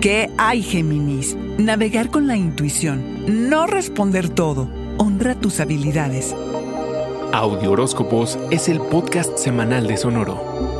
¿Qué hay, Géminis? Navegar con la intuición, no responder todo. Honra tus habilidades. Audio Horóscopos es el podcast semanal de Sonoro.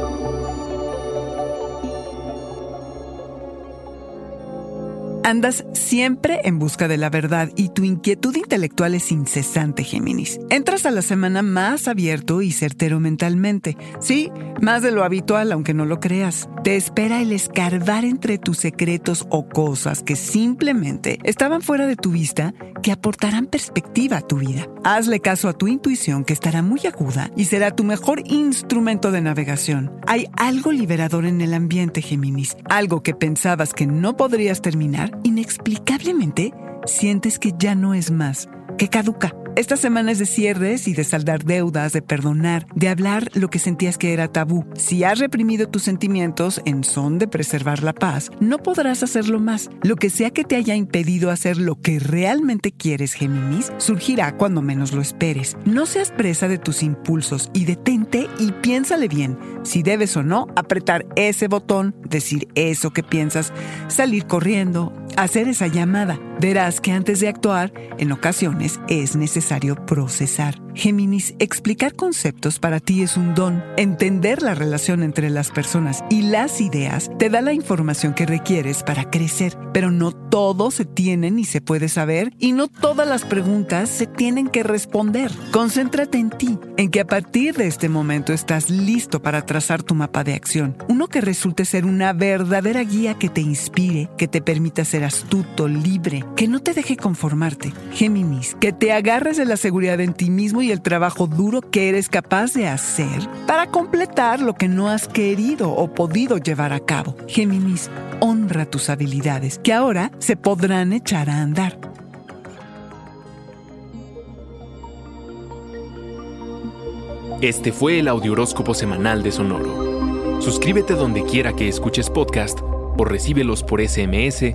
Andas siempre en busca de la verdad y tu inquietud intelectual es incesante, Géminis. Entras a la semana más abierto y certero mentalmente. Sí, más de lo habitual, aunque no lo creas. Te espera el escarbar entre tus secretos o cosas que simplemente estaban fuera de tu vista que aportarán perspectiva a tu vida. Hazle caso a tu intuición que estará muy aguda y será tu mejor instrumento de navegación. Hay algo liberador en el ambiente, Géminis, algo que pensabas que no podrías terminar, inexplicablemente sientes que ya no es más, que caduca. Esta semana es de cierres y de saldar deudas, de perdonar, de hablar lo que sentías que era tabú. Si has reprimido tus sentimientos en son de preservar la paz, no podrás hacerlo más. Lo que sea que te haya impedido hacer lo que realmente quieres, Géminis, surgirá cuando menos lo esperes. No seas presa de tus impulsos y detente y piénsale bien si debes o no apretar ese botón, decir eso que piensas, salir corriendo, hacer esa llamada. Verás que antes de actuar, en ocasiones es necesario procesar. Géminis, explicar conceptos para ti es un don. Entender la relación entre las personas y las ideas te da la información que requieres para crecer, pero no todo se tiene ni se puede saber y no todas las preguntas se tienen que responder. Concéntrate en ti, en que a partir de este momento estás listo para trazar tu mapa de acción, uno que resulte ser una verdadera guía que te inspire, que te permita ser astuto, libre, que no te deje conformarte. Géminis, que te agarres de la seguridad en ti mismo y el trabajo duro que eres capaz de hacer para completar lo que no has querido o podido llevar a cabo. Géminis, honra tus habilidades, que ahora se podrán echar a andar. Este fue el Audioróscopo Semanal de Sonoro. Suscríbete donde quiera que escuches podcast o recíbelos por SMS